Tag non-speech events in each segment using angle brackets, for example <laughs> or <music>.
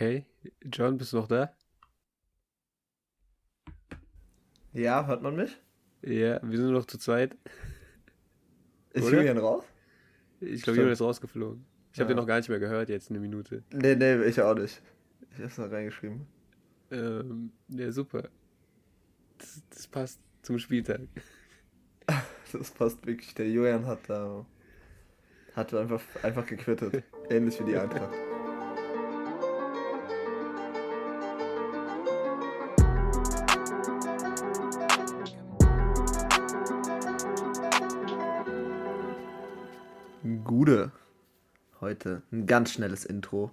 Okay. John, bist du noch da? Ja, hört man mich? Ja, wir sind noch zu zweit. <laughs> Ist Oder? Julian raus? Ich glaube. Julian ist rausgeflogen. Ich habe Ja. den noch gar nicht mehr gehört, jetzt eine Minute. Nee, nee, ich auch nicht. Ich hab's noch reingeschrieben. Ähm, ja, super. Das, das passt zum Spieltag. <laughs> Das passt wirklich. Der Julian hat da. hat einfach, einfach gequittet. <laughs> Ähnlich wie die Eintracht. Heute ein ganz schnelles Intro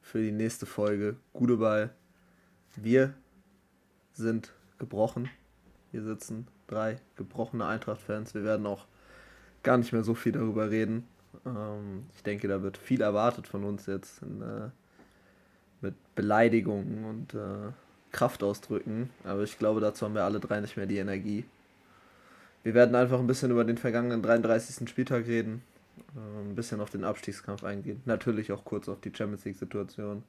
für die nächste Folge. Gude Ball. Wir sind gebrochen. Hier sitzen drei gebrochene Eintracht-Fans. Wir werden auch gar nicht mehr so viel darüber reden. Ähm, ich denke, da wird viel erwartet von uns jetzt in, äh, mit Beleidigungen und äh, Kraftausdrücken. Aber ich glaube, dazu haben wir alle drei nicht mehr die Energie. Wir werden einfach ein bisschen über den vergangenen 33. Spieltag reden. Äh, ein bisschen auf den Abstiegskampf eingehen. Natürlich auch kurz auf die Champions League-Situation.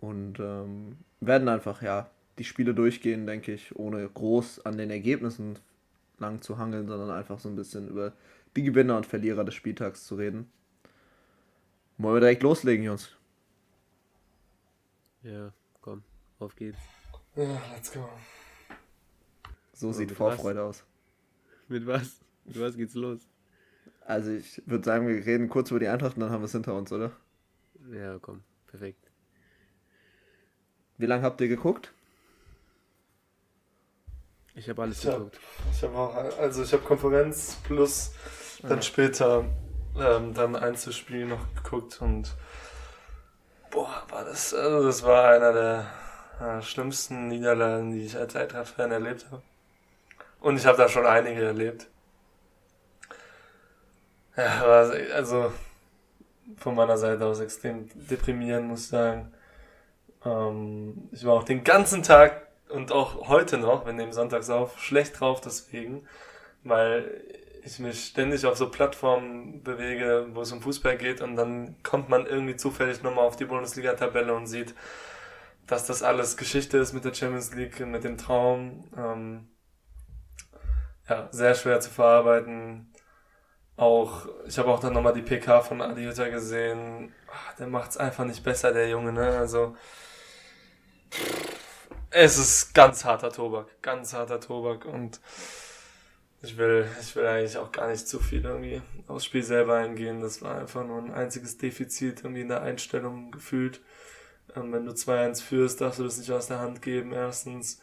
Und ähm, werden einfach, ja, die Spiele durchgehen, denke ich, ohne groß an den Ergebnissen lang zu hangeln, sondern einfach so ein bisschen über die Gewinner und Verlierer des Spieltags zu reden. Wollen wir direkt loslegen, Jungs? Ja, komm, auf geht's. Ja, let's go. So Ja, sieht Vorfreude aus. Mit was? Mit was geht's los? Also ich würde sagen, wir reden kurz über die Eintracht und dann haben wir es hinter uns, oder? Ja, komm, perfekt. Wie lange habt ihr geguckt? Ich habe alles Ich hab- geguckt. Ich habe auch, also ich habe Konferenz plus dann Ah. später ähm, dann Einzelspiel noch geguckt und boah, war das, also das war einer der äh, schlimmsten Niederlagen, die ich als Eintracht-Fan erlebt habe. Und ich habe da schon einige erlebt. Ja, also von meiner Seite aus extrem deprimierend, muss ich sagen. Ähm, ich war auch den ganzen Tag und auch heute noch, wir nehmen sonntags auf, schlecht drauf deswegen, weil ich mich ständig auf so Plattformen bewege, wo es um Fußball geht und dann kommt man irgendwie zufällig nochmal auf die Bundesliga-Tabelle und sieht, dass das alles Geschichte ist mit der Champions League, mit dem Traum. Ähm, ja, sehr schwer zu verarbeiten. Auch, ich habe auch dann nochmal die PK von Adi Hütter gesehen. Ach, der macht's einfach nicht besser, der Junge, ne? Also, es ist ganz harter Tobak, ganz harter Tobak und ich will, ich will eigentlich auch gar nicht zu viel irgendwie aufs Spiel selber eingehen. Das war einfach nur ein einziges Defizit irgendwie in der Einstellung gefühlt. Ähm, wenn du 2-1 führst, darfst du das nicht aus der Hand geben, erstens.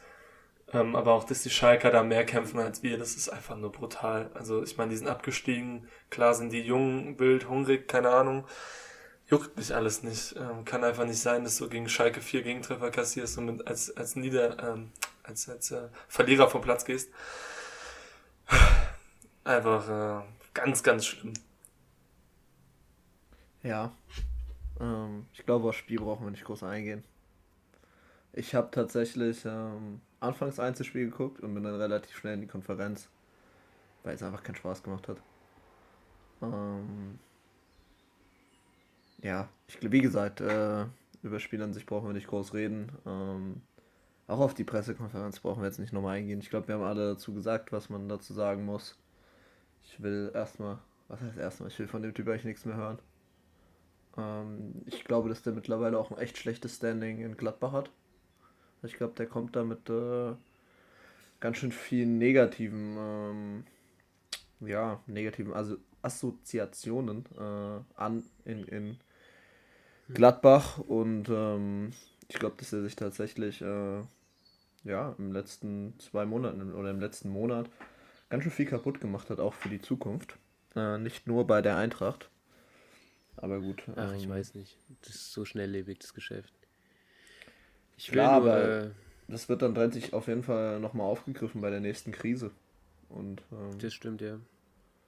Ähm, aber auch, dass die Schalker da mehr kämpfen als wir, das ist einfach nur brutal. Also ich meine, die sind abgestiegen, klar sind die jung, wild, hungrig, keine Ahnung. Juckt mich alles nicht. Ähm, kann einfach nicht sein, dass du gegen Schalke vier Gegentreffer kassierst und mit, als, als Nieder, ähm, als, als äh, Verlierer vom Platz gehst. Einfach äh, ganz, ganz schlimm. Ja. Ähm, ich glaube, aufs Spiel brauchen wir nicht groß eingehen. Ich habe tatsächlich ähm, anfangs Einzelspiel geguckt und bin dann relativ schnell in die Konferenz, weil es einfach keinen Spaß gemacht hat. Ähm, ja, ich glaube, wie gesagt, äh, über Spiel an sich brauchen wir nicht groß reden. Ähm, auch auf die Pressekonferenz brauchen wir jetzt nicht nochmal eingehen. Ich glaube, wir haben alle dazu gesagt, was man dazu sagen muss. Ich will erstmal, was heißt erstmal, ich will von dem Typ eigentlich nichts mehr hören. Ähm, ich glaube, dass der mittlerweile auch ein echt schlechtes Standing in Gladbach hat. Ich glaube, der kommt da mit äh, ganz schön vielen negativen, ähm, ja, negativen also Assoziationen äh, an in, in Gladbach und ähm, ich glaube, dass er sich tatsächlich äh, ja im letzten zwei Monaten oder im letzten Monat ganz schön viel kaputt gemacht hat, auch für die Zukunft. Äh, nicht nur bei der Eintracht. Aber gut. Ach, ich ähm, weiß nicht. Das ist so schnelllebig, das Geschäft. Ich Klar, nur, aber- äh, Das wird dann drin sich auf jeden Fall nochmal aufgegriffen bei der nächsten Krise. Und ähm, das stimmt, ja.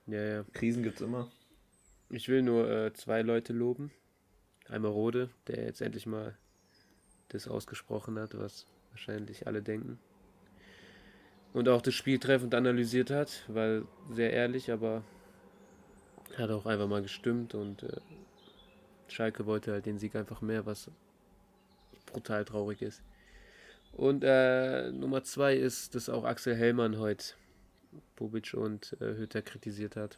Ja, ja. Krisen gibt's immer. Ich will nur äh, zwei Leute loben. Einmal Rode, der jetzt endlich mal das ausgesprochen hat, was wahrscheinlich alle denken. Und auch das Spiel treffend analysiert hat, weil sehr ehrlich, aber hat auch einfach mal gestimmt und äh, Schalke wollte halt den Sieg einfach mehr, was brutal traurig ist. Und äh, Nummer zwei ist, dass auch Axel Hellmann heute Bobic und äh, Hütter kritisiert hat.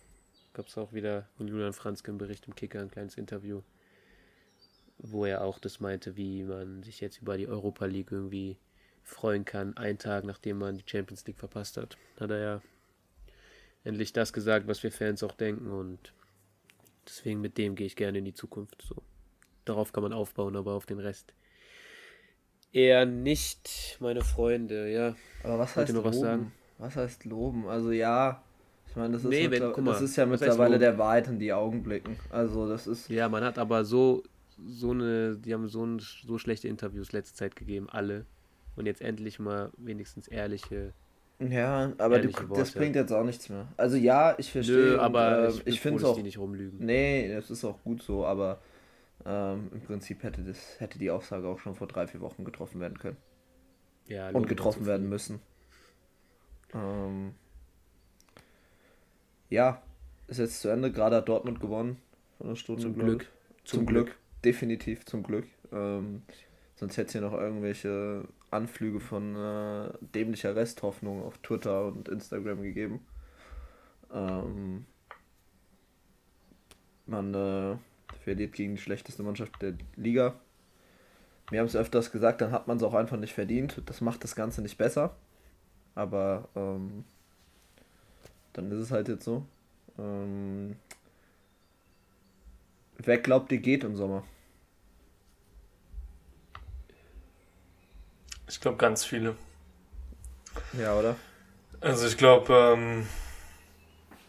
Gab es auch wieder von Julian Franzke im Bericht im Kicker ein kleines Interview, wo er auch das meinte, wie man sich jetzt über die Europa League irgendwie freuen kann, einen Tag nachdem man die Champions League verpasst hat. Hat er ja endlich das gesagt, was wir Fans auch denken und deswegen mit dem gehe ich gerne in die Zukunft. So. Darauf kann man aufbauen, aber auf den Rest eher nicht, meine Freunde, ja. Aber was heißt noch was loben? sagen? Was heißt loben? Also ja, ich meine, das ist, Nee, wenn- mal, das ist ja was mittlerweile der Wahrheit in die Augen blicken. Also das ist Ja, man hat aber so, so eine, die haben so, ein, so schlechte Interviews letzte Zeit gegeben, alle. Und jetzt endlich mal wenigstens ehrliche. ja, aber du, das bringt jetzt auch nichts mehr. Also ja, ich verstehe. Nö, und, aber ich, bin ich froh, finde es auch. die nicht rumlügen. Nee, das ist auch gut so, aber ähm, im Prinzip hätte das hätte die Aussage auch schon vor drei vier Wochen getroffen werden können Ja, und getroffen werden müssen. Ähm, ja, ist jetzt zu Ende. Gerade hat Dortmund gewonnen von einer Stunde. Zum Glück. ich. Zum, Glück. definitiv zum Glück. Ähm, sonst hätte es hier noch irgendwelche Anflüge von äh, dämlicher Resthoffnung auf Twitter und Instagram gegeben. Ähm, man äh, verliert gegen die schlechteste Mannschaft der Liga. Wir haben es öfters gesagt, dann hat man es auch einfach nicht verdient. Das macht das Ganze nicht besser. Aber ähm, dann ist es halt jetzt so. Ähm, wer glaubt, ihr geht im Sommer? Ich glaube ganz viele. Ja, oder? Also ich glaube, ähm,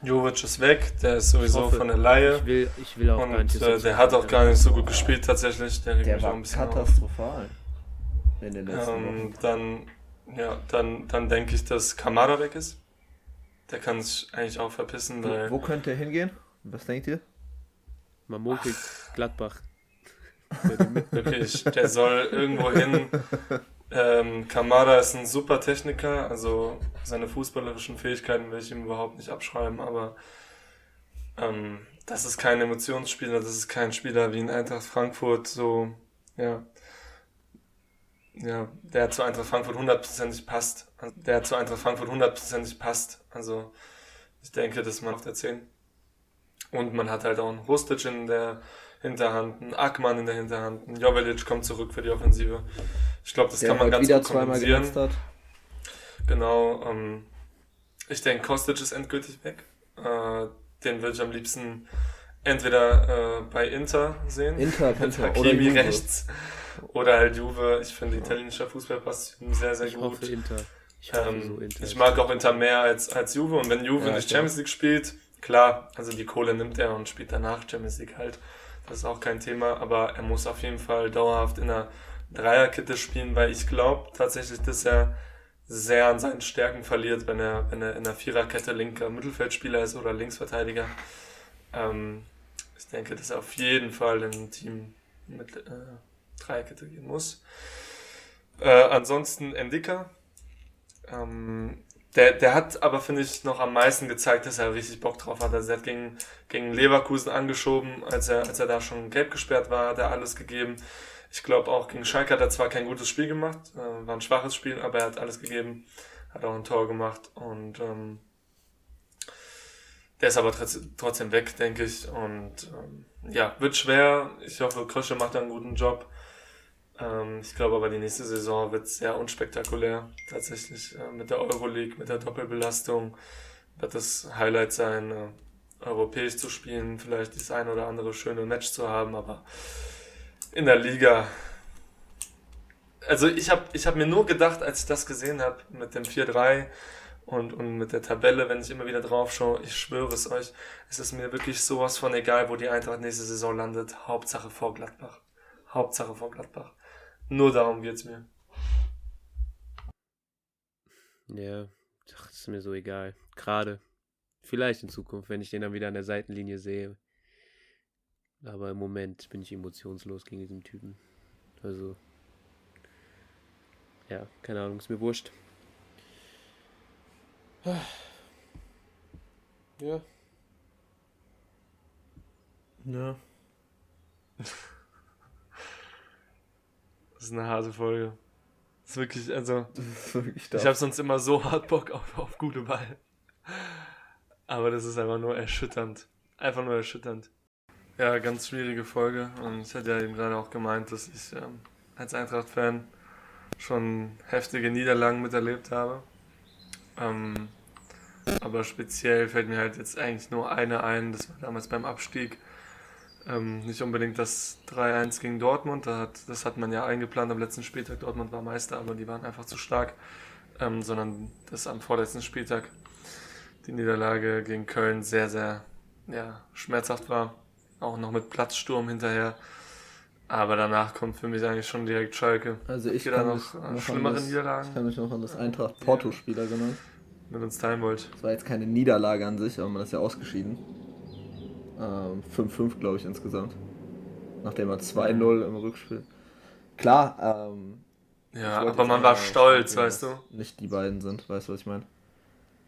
Jovic ist weg, der ist sowieso hoffe, von der Laie. Ich will, ich will auch gar Und nicht. äh, dass der hat auch gar nicht so gut gespielt tatsächlich. Der Der war ein bisschen auf. katastrophal in den letzten Ähm, dann, ja, dann, dann denke ich, dass Kamada weg ist. Der kann sich eigentlich auch verpissen, weil Wo, wo könnte er hingehen? Was denkt ihr? Man munkelt Gladbach. <laughs> wirklich, der soll irgendwo hin. Ähm, Kamada ist ein super Techniker, also seine fußballerischen Fähigkeiten will ich ihm überhaupt nicht abschreiben, aber ähm, das ist kein Emotionsspieler, das ist kein Spieler wie in Eintracht Frankfurt, so, ja, ja, der zu Eintracht Frankfurt hundertprozentig passt, der zu Eintracht Frankfurt hundertprozentig passt, also ich denke, das macht er 10. Und man hat halt auch einen Rustic in der Hinterhand, einen Ackmann in der Hinterhand, ein Jovelic kommt zurück für die Offensive. Ich glaube, das Der kann man ganz wieder gut zweimal kompensieren. genutzt hat. Genau. Ähm, ich denke, Kostic ist endgültig weg. Äh, den würde ich am liebsten entweder äh, bei Inter sehen, Inter, mit Inter <laughs> oder Hakimi Juve. rechts, oder halt Juve. Ich finde italienischer Fußball passt sehr, sehr Ich gut. hoffe Inter. Ich Ähm, so Inter. ich mag auch Inter mehr als, als Juve und wenn Juve Ja, nicht. Champions League spielt, klar, also die Kohle nimmt er und spielt danach Champions League halt. Das ist auch kein Thema, aber er muss auf jeden Fall dauerhaft in einer Dreierkette spielen, weil ich glaube tatsächlich, dass er sehr an seinen Stärken verliert, wenn er, wenn er in der Viererkette linker Mittelfeldspieler ist oder Linksverteidiger. Ähm, ich denke, dass er auf jeden Fall in ein Team mit äh, Dreierkette gehen muss. Äh, ansonsten Endika. Ähm, der, der hat aber, finde ich, noch am meisten gezeigt, dass er richtig Bock drauf hat. Also er hat gegen, gegen Leverkusen angeschoben, als er, als er da schon gelb gesperrt war, hat er alles gegeben. Ich glaube auch gegen Schalke hat er zwar kein gutes Spiel gemacht, äh, war ein schwaches Spiel, aber er hat alles gegeben, hat auch ein Tor gemacht und ähm, der ist aber trotz- trotzdem weg, denke ich. Und ähm, ja, wird schwer. Ich hoffe, Krösche macht da einen guten Job. Ähm, ich glaube aber, die nächste Saison wird sehr unspektakulär. Tatsächlich äh, mit der Euroleague, mit der Doppelbelastung wird das Highlight sein, äh, europäisch zu spielen, vielleicht das ein oder andere schöne Match zu haben, aber in der Liga. Also ich habe ich hab mir nur gedacht, als ich das gesehen habe mit dem 4-3 und, und mit der Tabelle, wenn ich immer wieder drauf schaue, ich schwöre es euch, es ist mir wirklich sowas von egal, wo die Eintracht nächste Saison landet. Hauptsache vor Gladbach. Hauptsache vor Gladbach. Nur darum geht's mir. Ja, ach, ist mir so egal. Gerade. Vielleicht in Zukunft, wenn ich den dann wieder an der Seitenlinie sehe. Aber im Moment bin ich emotionslos gegen diesen Typen. Also. Ja, keine Ahnung, ist mir wurscht. Ja. Ja. Das ist eine harte Folge. Das ist wirklich, also. ist wirklich ich habe sonst immer so hart Bock auf, auf gute Ball. Aber das ist einfach nur erschütternd. Einfach nur erschütternd. Ja, ganz schwierige Folge. Und ich hatte ja eben gerade auch gemeint, dass ich ähm, als Eintracht-Fan schon heftige Niederlagen miterlebt habe. Ähm, aber speziell fällt mir halt jetzt eigentlich nur eine ein, das war damals beim Abstieg. Ähm, nicht unbedingt das 3-1 gegen Dortmund, da hat, das hat man ja eingeplant am letzten Spieltag. Dortmund war Meister, aber die waren einfach zu stark. Ähm, sondern das am vorletzten Spieltag die Niederlage gegen Köln sehr, sehr ja, schmerzhaft war. Auch noch mit Platzsturm hinterher. Aber danach kommt für mich eigentlich schon direkt Schalke. Also ich kann, noch, noch schlimmere das, Niederlagen. Ich kann mich noch an das Eintracht-Porto-Spiel erinnern. Mit uns teilen wollt. Das war jetzt keine Niederlage an sich, aber man ist ja ausgeschieden. 5-5, ähm, glaube ich, insgesamt. Nachdem er 2-0 im Rückspiel. Klar, ähm, Ja, aber man war stolz, weißt du? Nicht die beiden sind, weißt du, was ich meine?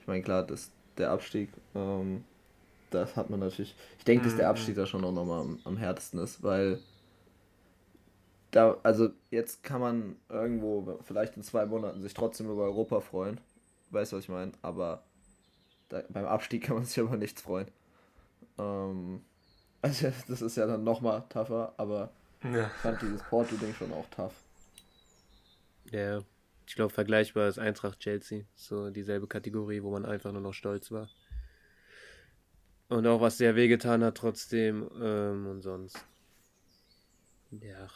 Ich meine, klar, das, der Abstieg, ähm, das hat man natürlich. Ich denke, dass der mhm. Abstieg da schon auch nochmal am, am härtesten ist, weil da, also jetzt kann man irgendwo vielleicht in zwei Monaten sich trotzdem über Europa freuen. Weißt du, was ich meine? Aber da, beim Abstieg kann man sich über nichts freuen. Ähm, also <laughs> das ist ja dann nochmal tougher, aber ja. ich fand dieses Porto-Ding schon auch tough. Ja, ich glaube vergleichbar ist Eintracht Chelsea. So dieselbe Kategorie, wo man einfach nur noch stolz war. Und auch was sehr wehgetan hat trotzdem. Ähm, und sonst. Ja.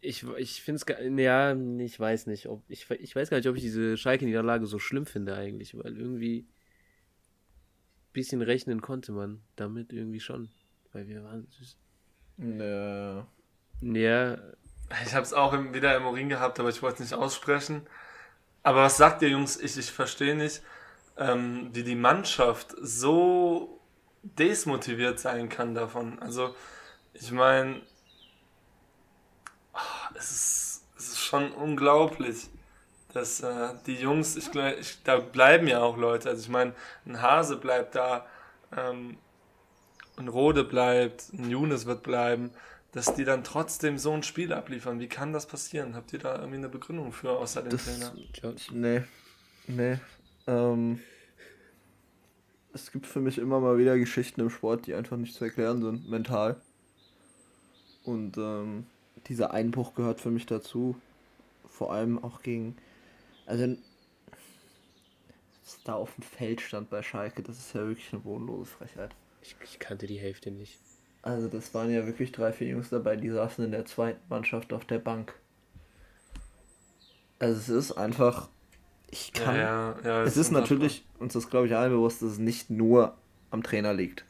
Ich, ich finde es ja, ich weiß nicht, ob ich, ich weiß gar nicht, ob ich diese Schalke-Niederlage so schlimm finde eigentlich, weil irgendwie ein bisschen rechnen konnte man damit irgendwie schon, weil wir waren Ja. Ja. Ich habe es auch wieder im Urin gehabt, aber ich wollte es nicht aussprechen. Aber was sagt ihr Jungs? Ich, ich verstehe nicht ähm, wie die Mannschaft so desmotiviert sein kann davon. Also, ich meine, ah, es, ist, es ist schon unglaublich, dass äh, die Jungs, ich, ich, da bleiben ja auch Leute. Also, ich meine, ein Hase bleibt da, ähm, ein Rode bleibt, ein Younes wird bleiben dass die dann trotzdem so ein Spiel abliefern. Wie kann das passieren? Habt ihr da irgendwie eine Begründung für, außer dem Trainer? Nee. Nee. Ähm, es gibt für mich immer mal wieder Geschichten im Sport, die einfach nicht zu erklären sind, mental. Und ähm, dieser Einbruch gehört für mich dazu. Vor allem auch gegen. Also, was da auf dem Feld stand bei Schalke, das ist ja wirklich eine bodenlose Frechheit. Ich, ich kannte die Hälfte nicht. Also, das waren ja wirklich drei, vier Jungs dabei, die saßen in der zweiten Mannschaft auf der Bank. Also, es ist einfach ich kann. Ja, ja, ja, es ist natürlich, uns ist glaube ich allen bewusst, dass es nicht nur am Trainer liegt.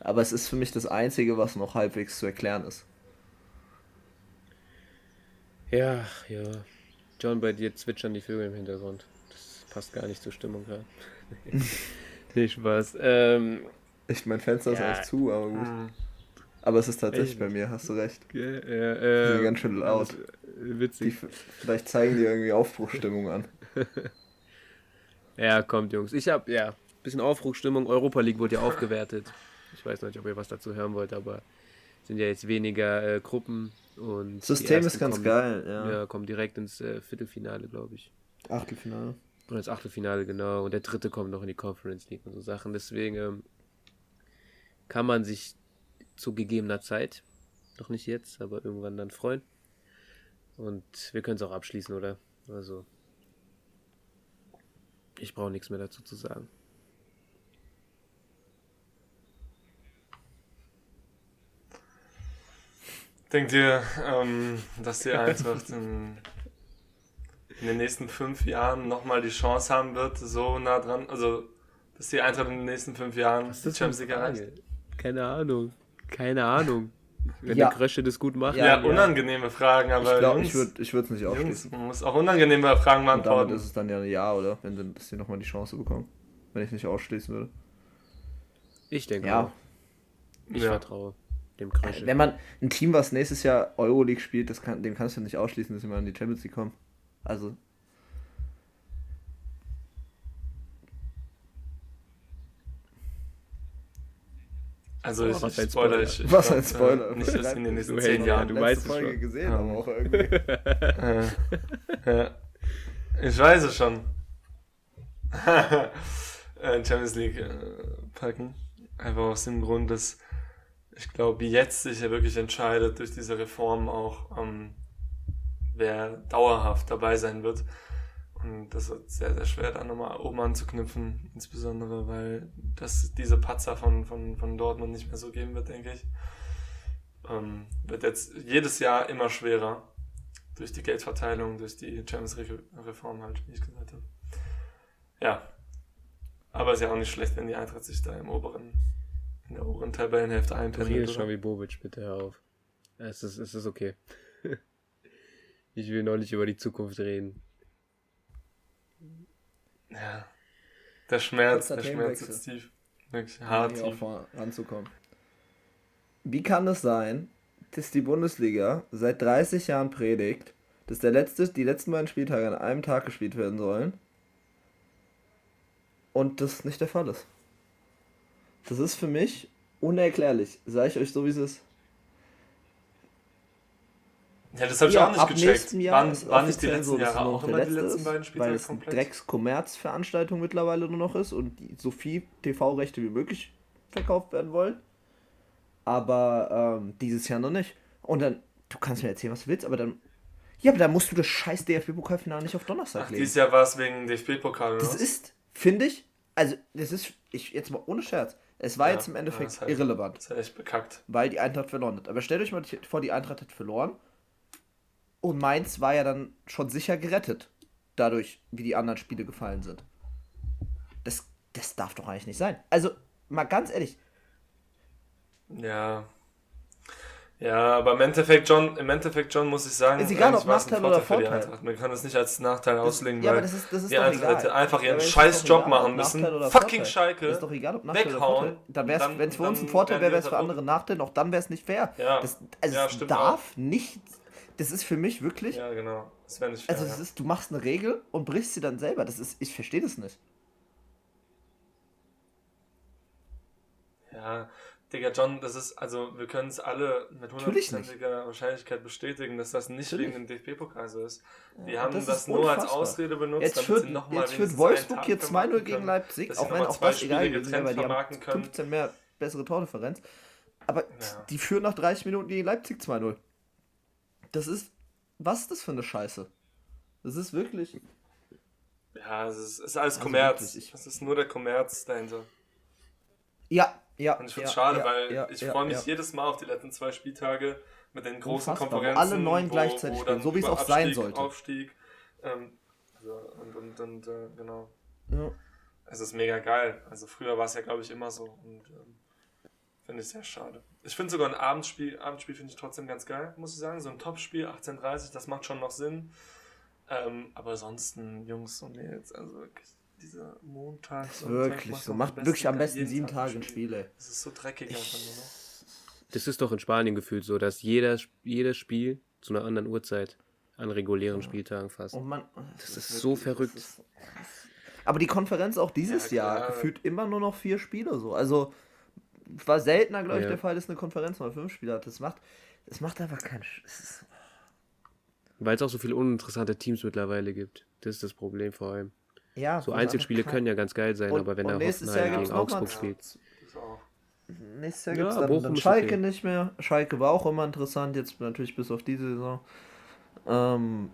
Aber es ist für mich das Einzige, was noch halbwegs zu erklären ist. Ja, ja. John, bei dir zwitschern die Vögel im Hintergrund. Das passt gar nicht zur Stimmung gerade. <laughs> nee, Spaß. Ähm, ich, mein Fenster ist eigentlich zu, aber gut. Mhm. Aber es ist tatsächlich Echt? bei mir, hast du recht. Ja, ja, äh, die sind ganz schön laut. Witzig. Die, vielleicht zeigen die irgendwie Aufbruchstimmung an. <laughs> ja, kommt, Jungs. Ich habe, ja, bisschen Aufbruchstimmung. Europa League wurde ja aufgewertet. Ich weiß nicht, ob ihr was dazu hören wollt, aber sind ja jetzt weniger äh, Gruppen und. System ist ganz kommen, geil, ja. Ja, kommen direkt ins äh, Viertelfinale, glaube ich. Achtelfinale. Und ins Achtelfinale, genau. Und der dritte kommt noch in die Conference League und so Sachen. Deswegen ähm, kann man sich zu gegebener Zeit, noch nicht jetzt, aber irgendwann dann freuen. Und wir können es auch abschließen, oder? Also, ich brauche nichts mehr dazu zu sagen. Denkt ihr, ähm, dass die Eintracht in, in, den nächsten fünf Jahren nochmal die Chance haben wird, so nah dran, also dass die Eintracht in den nächsten fünf Jahren die Champions League erreicht? Keine Ahnung. Keine Ahnung. Wenn ja. der Krösche das gut macht. Ja, ja unangenehme Fragen, aber. Ich glaube, ich würde ich es nicht ausschließen. man muss auch unangenehme Fragen beantworten. Und damit ist es dann ja ein Ja, oder? Wenn sie, sie nochmal die Chance bekommen. Wenn ich es nicht ausschließen würde. Ich denke ja. auch. Ich ja. vertraue dem Krösche. Wenn man ein Team, was nächstes Jahr Euroleague spielt, das kann, dem kannst du nicht ausschließen, dass sie mal in die Champions League kommen. Also, Also ich, Was ein spoiler, ich, ich Was ein Spoiler. Äh, nicht, dass in den nächsten zehn Jahren. du weißt es Folge schon. gesehen, Ja. aber auch irgendwie. <laughs> Ja. Ich weiß es schon. <laughs> Äh, Champions League äh, packen. Einfach aus dem Grund, dass ich glaube, jetzt sich ja wirklich entscheidet durch diese Reform auch, ähm, wer dauerhaft dabei sein wird. Und das wird sehr, sehr schwer, da nochmal oben anzuknüpfen, insbesondere weil das diese Patzer von, von, von Dortmund nicht mehr so geben wird, denke ich. Ähm, wird jetzt jedes Jahr immer schwerer durch die Geldverteilung, durch die Champions League-Reform halt, wie ich gesagt habe. Ja. Aber ist ja auch nicht schlecht, wenn die Eintracht sich da im oberen, in der oberen Tabellenhälfte einpendelt. redest schon wie Bobic, bitte hör auf. Es ist, es ist okay. <laughs> Ich will noch nicht über die Zukunft reden. Ja. Der Schmerz, der Schmerz ist tief. Wirklich um hart hier tief. mal ranzukommen. Wie kann es sein, dass die Bundesliga seit 30 Jahren predigt, dass der letzte, die letzten beiden Spieltage an einem Tag gespielt werden sollen und das nicht der Fall ist? Das ist für mich unerklärlich. Sag ich euch so, wie es ist. Ja, das habe ich Ja, auch nicht ab gecheckt. nächsten Jahr Waren, ist waren nicht die letzten so, Jahre auch noch immer die letzte letzten ist, beiden weil Spieltage es eine? Drecks-Kommerzveranstaltung mittlerweile nur noch ist und so viel TV-Rechte wie möglich verkauft werden wollen. Aber ähm, dieses Jahr noch nicht. Und dann, du kannst mir erzählen, was du willst, aber dann. Ja, aber dann musst du das scheiß DFB-Pokalfinale nicht auf Donnerstag Ach, legen. dieses Jahr war es wegen DFB-Pokal, oder? Das was? ist, finde ich, also das ist, ich jetzt mal ohne Scherz, es war Ja, jetzt im ja, Endeffekt ist halt- irrelevant, Das ist ja echt bekackt. weil die Eintracht verloren hat. Aber stellt euch mal vor, die Eintracht hat verloren und Mainz war ja dann schon sicher gerettet, dadurch, wie die anderen Spiele gefallen sind. Das, das darf doch eigentlich nicht sein. Also, mal ganz ehrlich, Ja. Ja, aber im Endeffekt, John, im Endeffekt, John, muss ich sagen, Ist egal, eigentlich ob ein Nachteil oder für die Vorteil. Man kann es nicht als Nachteil auslegen, ja, weil aber das ist, das ist die Eintracht einfach Ja, ihren ist scheiß Job machen müssen. Oder Fucking Vorteil. Schalke. Ist doch egal, ob Nachteil oder weghauen, Vorteil. Dann wär's, dann- wenn es für uns ein Vorteil wäre, wäre es für andere Nachteil. Auch dann wäre es nicht fair. Ja. Das, also Ja, darf nicht. Das ist für mich wirklich. Ja, genau. Das wäre nicht fair. Also das ist, du machst eine Regel und brichst sie dann selber. Das ist, ich verstehe das nicht. Ja, Digga, John, das ist, also wir können es alle mit hundertprozentiger Wahrscheinlichkeit bestätigen, dass das nicht Natürlich. wegen dem DFB-Pokal so ist. Die Ja, haben das das, nur als. Ausrede benutzt, Jetzt damit führt, sie nochmal jetzt führt Wolfsburg hier 2-0 gegen Leipzig, auch wenn auch das egal Spiele gewesen wäre, weil die haben vermarkten können. 15 mehr bessere Tordifferenz. Aber Ja. die führen nach 30 Minuten gegen Leipzig 2-0. Das ist. Was ist das für eine Scheiße? Das ist wirklich. Ja, es ist, ist alles Also Kommerz. wirklich, ich- Es ist nur der Kommerz dahinter. Ja, ja. Und ich finde ja, es schade, ja, weil ja, ich ja, freue mich ja. jedes Mal auf die letzten zwei Spieltage mit den großen Unfassbar, wo Konferenzen. alle neun gleichzeitig spielen, dann so wie es auch sein Abstieg, sollte. Aufstieg. Ähm, also, und und, und äh, genau. Ja. Es ist mega geil. Also früher war es ja, glaube ich, immer so. Und ähm, finde ich sehr schade. Ich finde sogar ein Abendspiel, Abendspiel finde ich trotzdem ganz geil, muss ich sagen. So ein Topspiel, 18.30 das macht schon noch Sinn. Ähm, aber ansonsten, Jungs und Mädels, also wirklich diese Montags Wirklich so. Macht wirklich am besten sieben Tage ein ein Spiel, ey. Das ist so dreckig einfach nur noch. Das ist doch in Spanien gefühlt so, dass jeder, jedes Spiel zu einer anderen Uhrzeit an regulären Spieltagen fast. Und man, Das ist so verrückt. das ist- aber die Konferenz auch dieses Ja, Jahr gefühlt immer nur noch vier Spiele so. Also war seltener, glaube ich, Ja. der Fall, dass eine Konferenz mal fünf Spiele hat. Das macht, das macht einfach keinen. Sch- es ist- Weil es auch so viele uninteressante Teams mittlerweile gibt. Das ist das Problem vor allem. Ja, So Einzelspiele können ja ganz geil sein, Und- aber wenn er Hoffenheim gegen Augsburg spielt. Kein- Nächstes Jahr Ja, gibt es dann, Bochum dann ist Schalke okay. nicht mehr. Schalke war auch immer interessant, jetzt natürlich bis auf diese Saison. Ähm,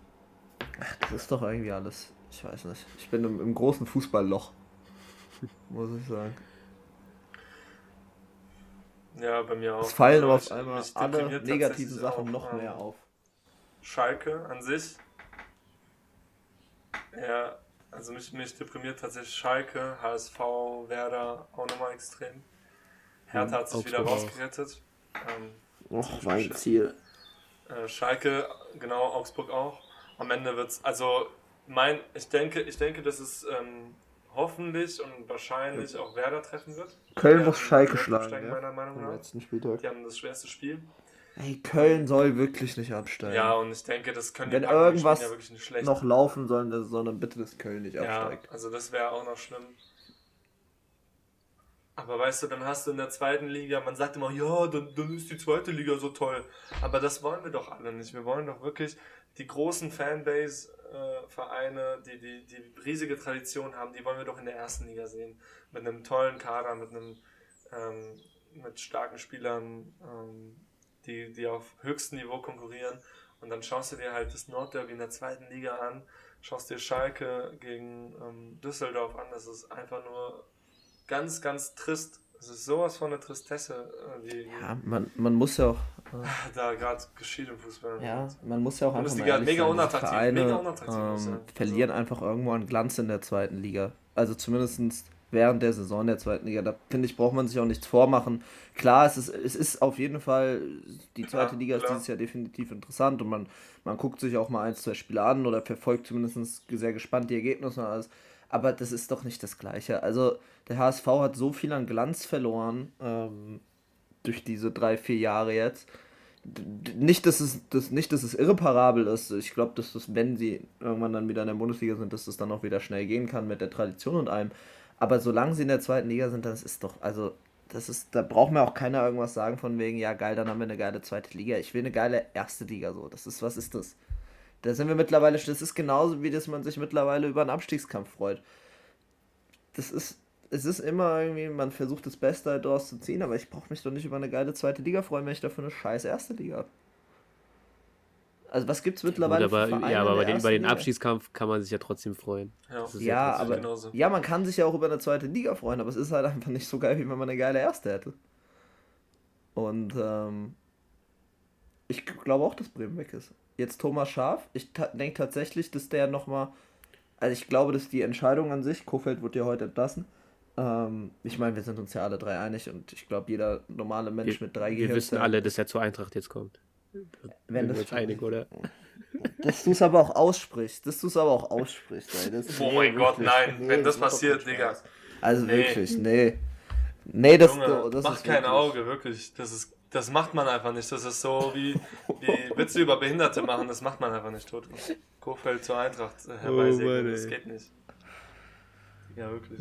ach, das ist doch irgendwie alles. Ich weiß nicht. Ich bin im, im großen Fußballloch. <laughs> Muss ich sagen. Ja, bei mir auch. Es fallen aber Also auf ich- einmal alle negativen Sachen auch, noch ähm, mehr auf. Schalke an sich. Ja, also mich, mich deprimiert tatsächlich Schalke, HSV, Werder auch nochmal extrem. Hertha hat sich wieder rausgerettet. Ähm, Och, mein Ziel. äh, Schalke, genau, Augsburg auch. Am Ende wird's, also mein, ich denke, ich denke, dass es ähm, hoffentlich und wahrscheinlich auch Werder treffen wird. Köln muss Schalke schlagen, ja? meiner Meinung nach. letzten Spieltag. Die haben das schwerste Spiel. Ey, Köln soll wirklich nicht absteigen. Ja, und ich denke, das können Wenn packen. Die irgendwas spielen ja wirklich nicht schlecht. noch laufen sollen, sondern bitte, dass Köln nicht Ja, absteigt. also das wäre auch noch schlimm. Aber weißt du, dann hast du in der zweiten Liga, man sagt immer, ja, dann, dann ist die zweite Liga so toll. Aber das wollen wir doch alle nicht. Wir wollen doch wirklich die großen Fanbase-Vereine, die, die, die riesige Tradition haben, die wollen wir doch in der ersten Liga sehen. Mit einem tollen Kader, mit einem ähm, mit starken Spielern, ähm, die, die auf höchstem Niveau konkurrieren. Und dann schaust du dir halt das Nordderby in der zweiten Liga an, schaust dir Schalke gegen ähm, Düsseldorf an. Das ist einfach nur ganz, ganz trist. Es ist sowas von einer Tristesse, äh, Ja, man, man muss ja auch. Da gerade geschieht im Fußball. ja, man muss ja auch einfach mal mega sein, unattraktiv, Vereine, mega unattraktiv ähm, sein. verlieren einfach irgendwo an Glanz in der zweiten Liga. Also zumindest während der Saison der zweiten Liga. Da finde ich, braucht man sich auch nichts vormachen. Klar, es ist, es ist auf jeden Fall, die zweite Ja, Liga ist klar. dieses Jahr definitiv interessant und man, man guckt sich auch mal ein, zwei Spiele an oder verfolgt zumindest sehr gespannt die Ergebnisse und alles. Aber das ist doch nicht das Gleiche. Also der HSV hat so viel an Glanz verloren ähm, durch diese drei, vier Jahre jetzt. Nicht, dass es, das, nicht, dass es irreparabel ist. Ich glaube, dass das, wenn sie irgendwann dann wieder in der Bundesliga sind, dass das dann auch wieder schnell gehen kann mit der Tradition und allem. Aber solange sie in der zweiten Liga sind, das ist doch, also, das ist, da braucht mir auch keiner irgendwas sagen von wegen, ja geil, dann haben wir eine geile zweite Liga. Ich will eine geile erste Liga so. Das ist, was ist das? Da sind wir mittlerweile, das ist genauso wie dass man sich mittlerweile über einen Abstiegskampf freut. Das ist, es ist immer irgendwie, man versucht das Beste halt daraus zu ziehen, aber ich brauche mich doch nicht über eine geile zweite Liga freuen, wenn ich dafür eine scheiß erste Liga habe. Also was gibt's mittlerweile Gut, aber, für Vereine ja, aber der den, über den Liga? Abstiegskampf kann man sich ja trotzdem freuen. Ja. Ja, trotzdem- aber genauso. ja, man kann sich ja auch über eine zweite Liga freuen, aber es ist halt einfach nicht so geil, wie wenn man eine geile erste hätte. Und ähm, ich glaube auch, dass Bremen weg ist. Jetzt Thomas Schaf, ich ta denke tatsächlich, dass der nochmal, also ich glaube, dass die Entscheidung an sich, Kofeld wird ja heute entlassen, ähm, ich meine, wir sind uns ja alle drei einig und ich glaube, jeder normale Mensch Wir, mit drei wir wissen alle, dass er zur Eintracht jetzt kommt. Wenn das wir uns einig, oder? Dass du es aber auch aussprichst, dass du es aber auch aussprichst, ey. Das, Oh mein Gott, nein, wenn das macht passiert, Digga. Also Nee. wirklich, nee. Nee, das, Junge, das mach ist kein wirklich- Auge, wirklich. Das ist, das macht man einfach nicht. Das ist so wie, wie Witze über Behinderte machen, das macht man einfach nicht tot. Kofeld zur Eintracht äh, herbeisegnen, Mann, das geht nicht. Ja, wirklich.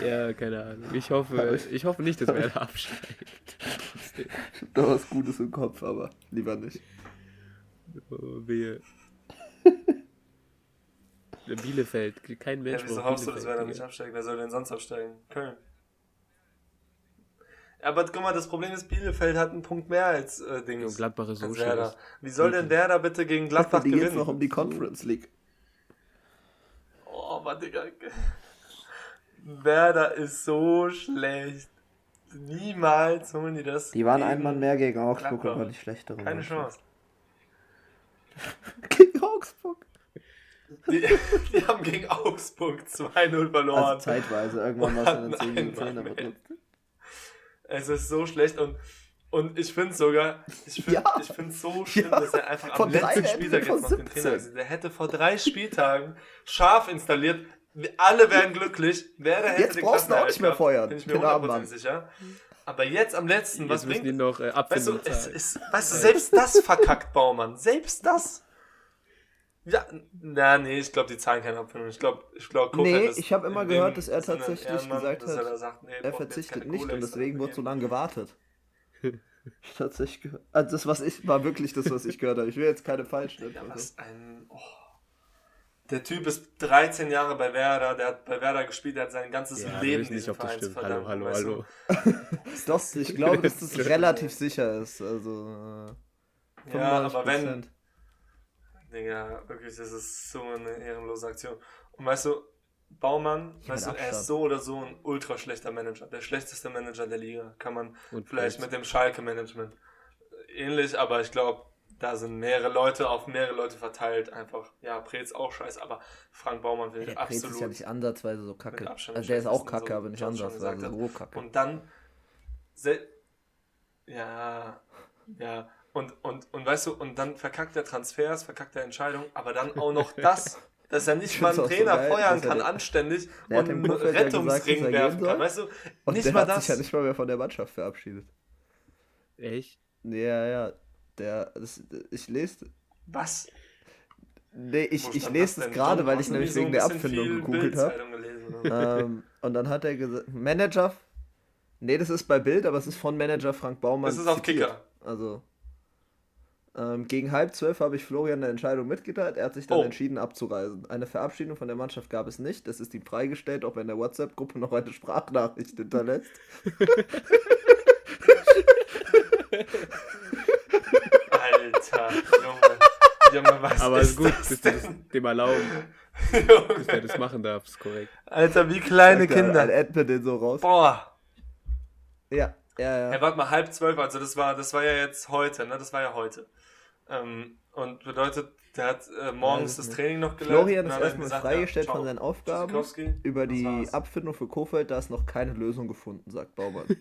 Ja, keine Ahnung. Ich hoffe, ich hoffe nicht, dass Werder absteigt. Ich hab da was Gutes im Kopf, aber lieber nicht. Oh, wehe. Bielefeld, kein Mensch. Ja, wieso hoffst du, dass Werder nicht absteigt? Wer soll denn sonst absteigen? Köln. Ja, Aber guck mal, das Problem ist, Bielefeld hat einen Punkt mehr als äh, Dings. Und Gladbach ist so schlecht. Wie soll denn Werder bitte gegen Gladbach die jetzt gewinnen? noch um die Conference League. Oh, aber Digga. Werder ist so schlecht. Niemals holen die das. Die waren einmal mehr gegen Augsburg war die schlechtere. Keine. Chance. <laughs> Gegen Augsburg? Die, die haben gegen Augsburg 2-0 verloren. Also zeitweise, irgendwann war es in den 10 Nein, Minuten, aber. Es ist so schlecht und, und ich finde sogar, ich finde Ja. so schlimm, Ja. dass er einfach Von am letzten Spieltag jetzt noch den 17. Trainer gesehen. Der hätte vor drei Spieltagen scharf installiert. Wir alle wären glücklich. Wer hätte Jetzt den brauchst du auch nicht mehr feuern. Bin ich mir 100% Mann. sicher. Aber jetzt am letzten, was Jetzt müssen die bringt noch äh, Weißt du, es ist, weißt du, selbst das verkackt Baumann. Selbst das. Ja, na, nee, ich glaube, die zahlen keine Abfindung. Ich glaube, ich glaube, Nee, ich habe immer gehört, dass er tatsächlich gesagt dass hat, er, sagt, nee, Er verzichtet nicht und deswegen wurde so lange gewartet. <laughs> Ich tatsächlich gehört. Also das, was ich, war wirklich das, was ich gehört habe. Ich will jetzt keine falschen Ja, was ein. Oh. Der Typ ist 13 Jahre bei Werder, der hat bei Werder gespielt, der hat sein ganzes Ja, Leben nicht, diesem ob das Verein zu stimmt. Hallo, verdanken. hallo, weißt du? hallo. <laughs> Doch, ich glaube, dass das relativ sicher ist. Also äh, Ja, aber wenn, 95%. Digga, wirklich, das ist so eine ehrenlose Aktion. Und weißt du, Baumann, Ja, weißt du, er ist so oder so ein ultra schlechter Manager. Der schlechteste Manager der Liga. Kann man Und vielleicht mit dem Schalke-Management ähnlich, aber ich glaube, da sind mehrere Leute auf mehrere Leute verteilt. Einfach, ja, Preetz auch scheiße, aber Frank Baumann finde ich Der Preetz absolut. ist ja nicht ansatzweise so kacke. Also der ist auch kacke, so aber nicht ansatzweise gesagt so kacke. Und dann. Ja. Ja. Und, und, und weißt du, und dann verkackt er Transfers, verkackt er Entscheidungen, aber dann auch noch <laughs> das, dass er nicht Ich mal einen so Trainer geil, feuern er kann, den- anständig Der und einen gesagt, Rettungsring er werfen kann, weißt du? Und nicht der mal hat das. sich ja nicht mal mehr von der Mannschaft verabschiedet. Echt? Ja, ja. Der, das, ich lese. Was? Nee, ich, ich lese das gerade, weil ich nämlich so wegen ein der Abfindung gegoogelt habe. Ähm, und dann hat er gesagt, Manager, Nee, das ist bei Bild, aber es ist von Manager Frank Baumann. Das ist auf zitiert. Kicker. Also. Ähm, gegen halb zwölf habe ich Florian eine Entscheidung mitgeteilt. Er hat sich dann Oh. entschieden abzureisen. Eine Verabschiedung von der Mannschaft gab es nicht. Es ist ihm freigestellt, ob er in der WhatsApp-Gruppe noch eine Sprachnachricht hinterlässt. <laughs> Alter, Junge. Junge, was Aber ist ist gut, das dass du das denn? dem erlauben, dass der das machen darf, ist korrekt. Alter, wie kleine er, Ein Kinder. Admin den so raus. Boah. Ja, ja, ja. Hey, warte mal, halb zwölf, also das war, das war ja jetzt heute, ne? Das war ja heute. Ähm, und bedeutet, der hat äh, morgens das nicht. Training noch gelernt. Florian ist er erstmal gesagt, freigestellt ja, von seinen Aufgaben. Über die. Abfindung für Kofeld, da ist noch keine Lösung gefunden, sagt Baumann. <laughs>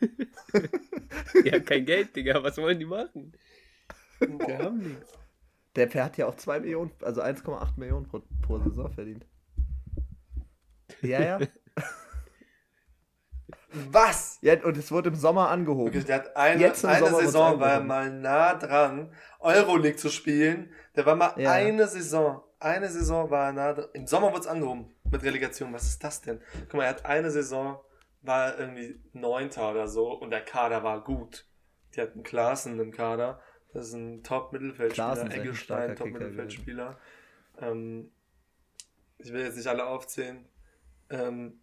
Ja, kein Geld, Digga, was wollen die machen? <laughs> Die haben nichts. Der hat ja auch 2 Millionen, also 1,8 Millionen pro, pro Saison verdient. Ja, ja. <laughs> Was? ja. Und es wurde im Sommer angehoben. Wirklich, der hat eine, eine Saison war er mal nah dran, Euroleague zu spielen. Der war mal Ja. eine Saison, eine Saison war er nah dran. Im Sommer wurde es angehoben mit Relegation. Was ist das denn? Guck mal, er hat eine Saison, war er irgendwie Neunter oder so und der Kader war gut. Die hatten Klassen im Kader. Das ist ein Top-Mittelfeldspieler, ist echt ein Eggestein, Top-Mittelfeldspieler. Ähm, ich will jetzt nicht alle aufzählen. Ähm,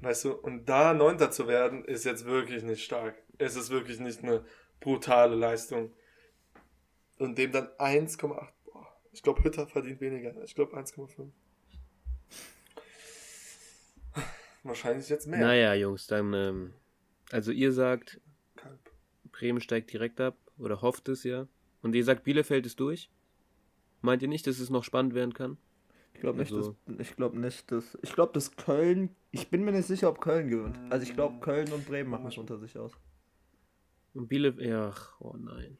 weißt du, und da Neunter zu werden, ist jetzt wirklich nicht stark. Es ist wirklich nicht eine brutale Leistung. Und dem dann 1,8. boah, Ich glaube, Hütter verdient weniger. Ich glaube 1,5. Wahrscheinlich jetzt mehr. Naja, Jungs, dann, ähm, also ihr sagt, Kalb. Bremen steigt direkt ab oder hofft es ja. Und ihr sagt, Bielefeld ist durch. Meint ihr nicht, dass es noch spannend werden kann? Ich glaube nicht, Also- dass, ich glaube nicht, dass, ich glaube, dass Köln, ich bin mir nicht sicher, ob Köln gewinnt. Also ich glaube, Köln und Bremen machen es unter sich aus. Und Bielefeld, ja, ach, oh nein.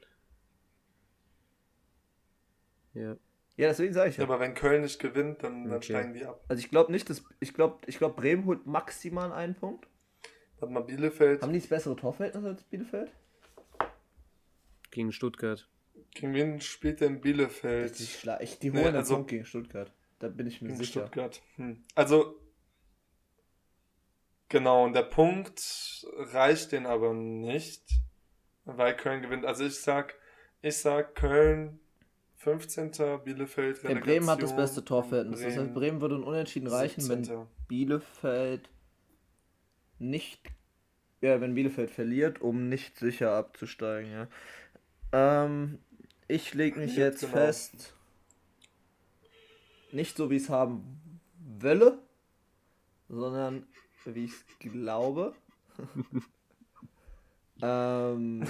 Ja, Ja, deswegen sage ich Ja, ja. aber wenn Köln nicht gewinnt, dann, dann Okay. steigen die ab. Also ich glaube nicht, dass, ich glaube, ich glaube, Bremen holt maximal einen Punkt. Warte mal, Bielefeld. Haben die das bessere Torverhältnis als Bielefeld? Gegen Stuttgart. Gegen wen spielt denn Bielefeld? Die, die Nee, holen einen also- Punkt gegen Stuttgart. Da bin ich mir Gegen sicher. Stuttgart. Hm. Also, genau, und der Punkt reicht den aber nicht, weil Köln gewinnt. Also ich sag, ich sag Köln 15. Bielefeld Der Bremen hat das Relegation beste Torverhältnis. und Das heißt, Bremen würde ein Unentschieden reichen, wenn 17.. Bielefeld nicht, ja, wenn Bielefeld verliert, um nicht sicher abzusteigen, ja. Ähm, ich lege mich Ja, jetzt genau. fest, nicht so wie ich es haben will, sondern wie ich es glaube. <laughs> ähm,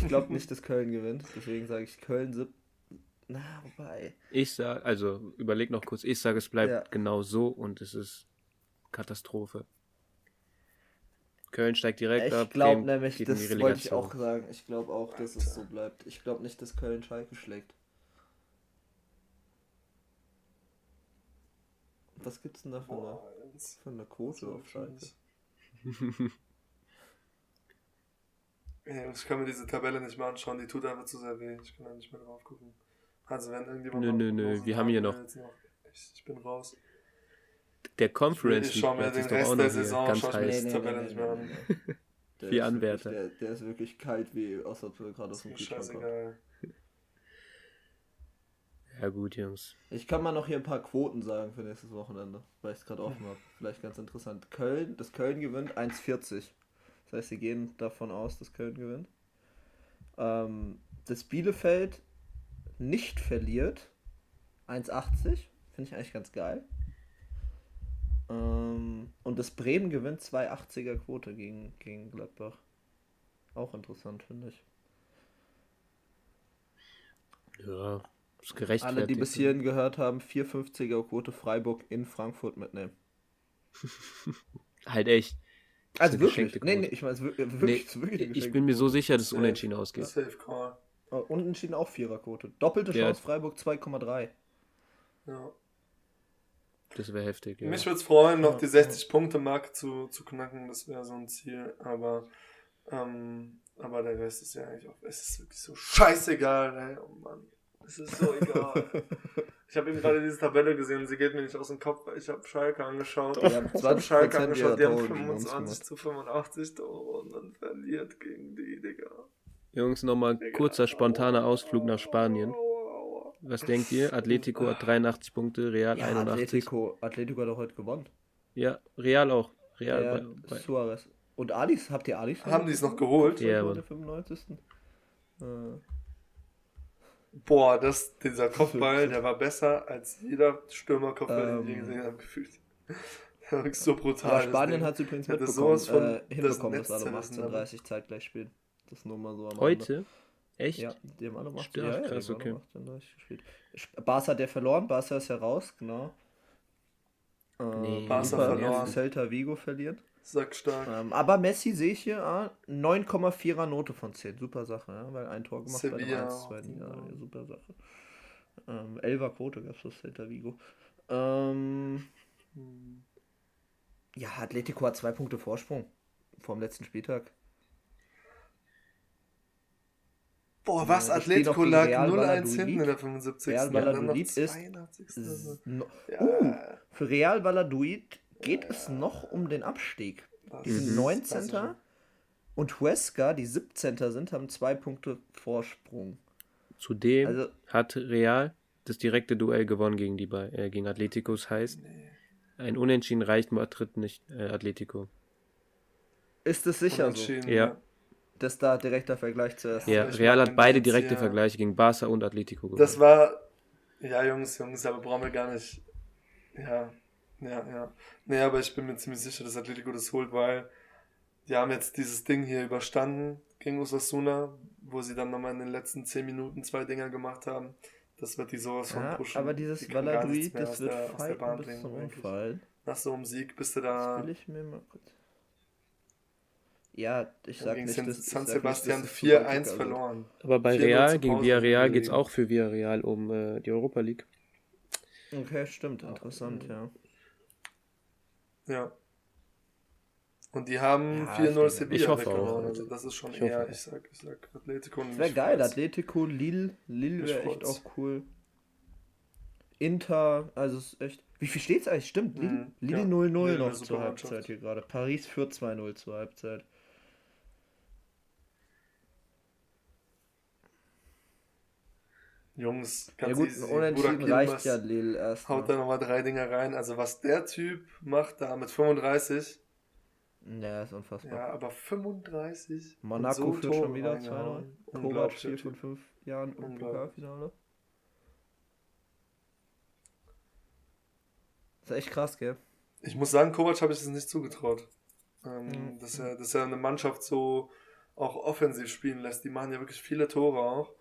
ich glaube nicht, dass Köln gewinnt, deswegen sage ich Köln sieb. Na, wobei. Ich sag, also überleg noch kurz, ich sage, es bleibt Ja. genau so und es ist Katastrophe. Köln steigt direkt ab. Ich glaube nämlich, das wollte ich auch sagen. Ich glaube auch, dass es so bleibt. Ich glaube nicht, dass Köln Schalke schlägt. Was gibt's denn da für eine, für eine Quote auf Schalke? Ich kann mir diese Tabelle nicht mehr anschauen, die tut einfach zu sehr weh. Ich kann da nicht mehr drauf gucken. Also wenn irgendjemand Nö, mal nö, nö, wir haben hier noch- Ich, ich bin raus. Der Conference Ich schau mir League den ist doch Rest auch der Saison, ganz schau heiß. die Tabelle nicht mehr an. <laughs> Der Vier ist Anwärter. Wirklich, der, der ist wirklich kalt, wie aus der gerade aus dem Kühlschrank kommt. Ja gut, Jungs. Ich kann mal noch hier ein paar Quoten sagen für nächstes Wochenende, weil ich es gerade offen habe. Vielleicht ganz interessant. Köln, das Köln gewinnt 1,40. Das heißt, sie gehen davon aus, dass Köln gewinnt. Ähm, das Bielefeld nicht verliert 1,80. Finde ich eigentlich ganz geil. Ähm, und das Bremen gewinnt 2,80er Quote gegen, gegen Gladbach. Auch interessant, finde ich. Ja, ist gerechtfertigt. Alle, die bis hierhin gehört haben, 4,50er Quote Freiburg in Frankfurt mitnehmen. <laughs> Halt echt. Also wirklich? geschenkte Nee, Quote. nee, ich meine, wirklich, Nee, wirklich, ich bin mir so sicher, dass es Safe. unentschieden ausgeht. Safe Call. Oh, Unentschieden auch Viererquote. Doppelte Ja. Chance Freiburg 2,3. Ja. Das wäre heftig. Ja. Mich würde es freuen, noch die 60-Punkte-Marke zu, zu knacken. Das wäre so ein Ziel. Aber, ähm, aber der Rest ist ja eigentlich auch. Es ist wirklich so scheißegal, ey. Oh Mann. Es ist so egal. <laughs> ich habe eben gerade diese Tabelle gesehen, sie geht mir nicht aus dem Kopf, weil ich habe Schalke angeschaut. Ich habe <laughs> 20% Schalke angeschaut, die haben Tore gegen uns 25 zu 85 Tore und dann verliert gegen die, Digga. Jungs, nochmal kurzer spontaner Ausflug nach Spanien. Was denkt ihr? Atletico hat 83 Punkte, Real Ja, 81. Atletico, Atletico hat doch heute gewonnen. Ja, Real auch. Real Ja, bei, bei, Suarez. Und Alis, habt ihr Alis? Haben die es noch geholt? Ja, der 95. Äh, Boah, das, dieser Kopfball, der war besser als jeder Stürmerkopfball, den ich je Ähm. gesehen habe, gefühlt. <laughs> Der war wirklich so brutal. aber Spanien hat es übrigens mitbekommen, sowas von äh, hinbekommen, das dass alle um Netz zerrissen, 18.30 zeitgleich spielen. Das nur mal so am heute? Echt? Ja, die haben alle 18 Stimmt, ja, ja, krass, okay. 18.30 gespielt. Sp- Barca hat ja verloren, Barca ist ja raus, genau. Äh, Nee, Barca verloren. Celta Vigo verlieren. Sackstark. Ähm, aber Messi sehe ich hier, ah, 9,4er Note von 10. Super Sache, ja, weil ein Tor gemacht bei dem Sevilla 1, 2 auch, Niederlage. genau. Super Sache. Ähm, 11er Quote gab es das Celta Vigo. Ähm, ja, Atletico hat zwei Punkte Vorsprung vom letzten Spieltag. Boah, was? Ja, Atletico lag Real 0-1 Valladolid. hinten in der 75. Real Valladolid ist 82. S- no- Ja, Uh, für Real Valladolid geht es noch um den Abstieg. das Die sind ist 19. klassisch. Und Huesca, die 17. sind, haben zwei Punkte Vorsprung. Zudem Also, hat Real das direkte Duell gewonnen gegen die äh, gegen Atletico. Das heißt, ein Unentschieden reicht Madrid nicht äh, Atletico. ist es sicher so, Unentschieden, Ja. Dass da direkter Vergleich zuerst Ja, Real hat beide direkte hier- Vergleiche gegen Barca und Atletico gewonnen. Das war. Ja, Jungs, Jungs, aber brauchen wir gar nicht. Ja, ja, ja. Nee, aber ich bin mir ziemlich sicher, dass Atletico das holt, weil die haben jetzt dieses Ding hier überstanden gegen Osasuna, wo sie dann nochmal in den letzten 10 Minuten zwei Dinger gemacht haben. Das wird die sowas von Ja, pushen. aber Die dieses nichts Valladolid, das wird der- aus der Bahn bringen. Nach so einem Sieg bist du Das da. will ich mir mal kurz... Ja, ich sag nicht, San, San Sebastian es 4-1 Politik wird. verloren. Aber bei 4-0 Real gegen Villarreal geht es auch für Villarreal um äh, die Europa League. Okay, stimmt, interessant, ja. Ja. Und die haben Ja, 4-0 ich denke- Sevilla ich hoffe weggehauen. auch. Also das ist schon Ich hoffe eher, auch. ich sag, ich sag Atletico und Das wäre geil. Atletico, Lille, Lille wäre echt auch cool. Inter, also es ist echt. Wie viel steht's eigentlich? Stimmt, Lille, Mhm, Lille ja. 0-0 Lille eine noch zur. Halbzeit hier gerade. Paris führt 2-0 zur Halbzeit. Jungs, Ja ganz gut, easy. Unentschieden reicht ja Lille erst. Haut da nochmal drei Dinger rein. Also was der Typ macht da mit 35. Ja, ist unfassbar. Ja, aber 35. und Monaco so führt schon wieder 2-0. reingehauen. Kovac Unglaublicher 4 von Typ. 5 Jahren im. Pokalfinale. Ist echt krass, gell? Ich muss sagen, Kovac habe ich es nicht zugetraut. Ähm, Mhm. dass, er, dass er eine Mannschaft so auch offensiv spielen lässt. Die machen ja wirklich viele Tore auch.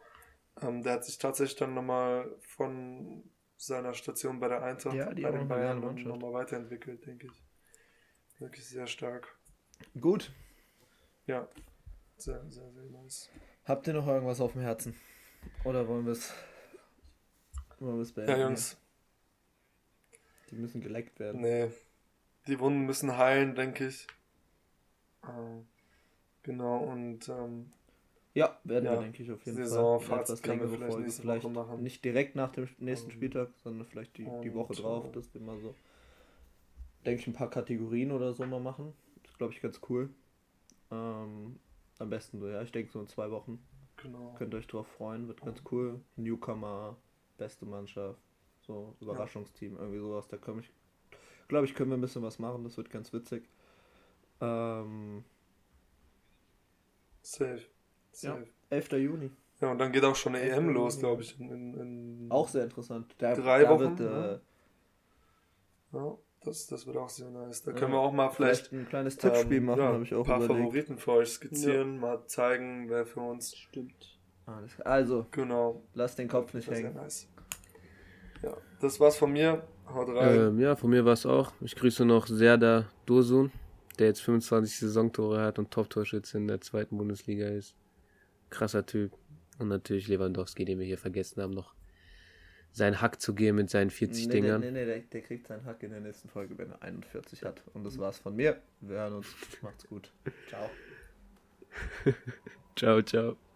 Ähm, der hat sich tatsächlich dann nochmal von seiner Station bei der Eintracht Ja, die bei den Bayern nochmal weiterentwickelt, denke ich. Wirklich sehr stark. Gut. Ja, sehr, sehr, sehr nice. Habt ihr noch irgendwas auf dem Herzen? Oder wollen wir es wollen beenden? Ja, Jungs, Die müssen geleckt werden. nee. Die Wunden müssen heilen, denke ich. Ähm, genau, und ähm, Ja, werden Ja, wir, denke ich, auf jeden Saisonfazit Fall. Etwas können wir längere vielleicht Folge. Vielleicht machen. nicht direkt nach dem nächsten Ähm, Spieltag, sondern vielleicht die, die und, Woche drauf, dass wir mal so, denke ich, ein paar Kategorien oder so mal machen. Das glaube ich ganz cool. Ähm, am besten so, ja, ich denke so in zwei Wochen. genau. Könnt ihr euch drauf freuen, wird ganz cool. Newcomer, beste Mannschaft, so Überraschungsteam, irgendwie sowas. Da komme ich, glaube ich, können wir ein bisschen was machen, das wird ganz witzig. Ähm, Safe. Ja. Safe. 11. Juni. Ja, und dann geht auch schon eine 11. EM los, Juni. glaube ich. In, in, Auch sehr interessant. Da, Drei da Wochen, Wird, äh, ja. Ja, das, das wird auch sehr nice. Da Ja. können wir auch mal vielleicht, vielleicht ein kleines Tippspiel ähm, machen, ja, habe ich auch ein paar überlegt. Favoriten für euch skizzieren, mal zeigen, wer für uns. Stimmt. Also, Genau, lass den Kopf nicht das ist sehr hängen. nice. Ja, das war's von mir. Haut rein. Ähm, ja, von mir war es auch. Ich grüße noch Serda Dursun, der jetzt 25 Saisontore hat und Top-Torschütze in der zweiten Bundesliga ist. Krasser Typ. Und natürlich Lewandowski, den wir hier vergessen haben, noch seinen Hack zu geben mit seinen 40 nee, Dingern. Nee, nee, nee, der, der kriegt seinen Hack in der nächsten Folge, wenn er 41 hat. Und das war's von mir. Wir hören uns. Macht's gut. Ciao. <laughs> Ciao, ciao.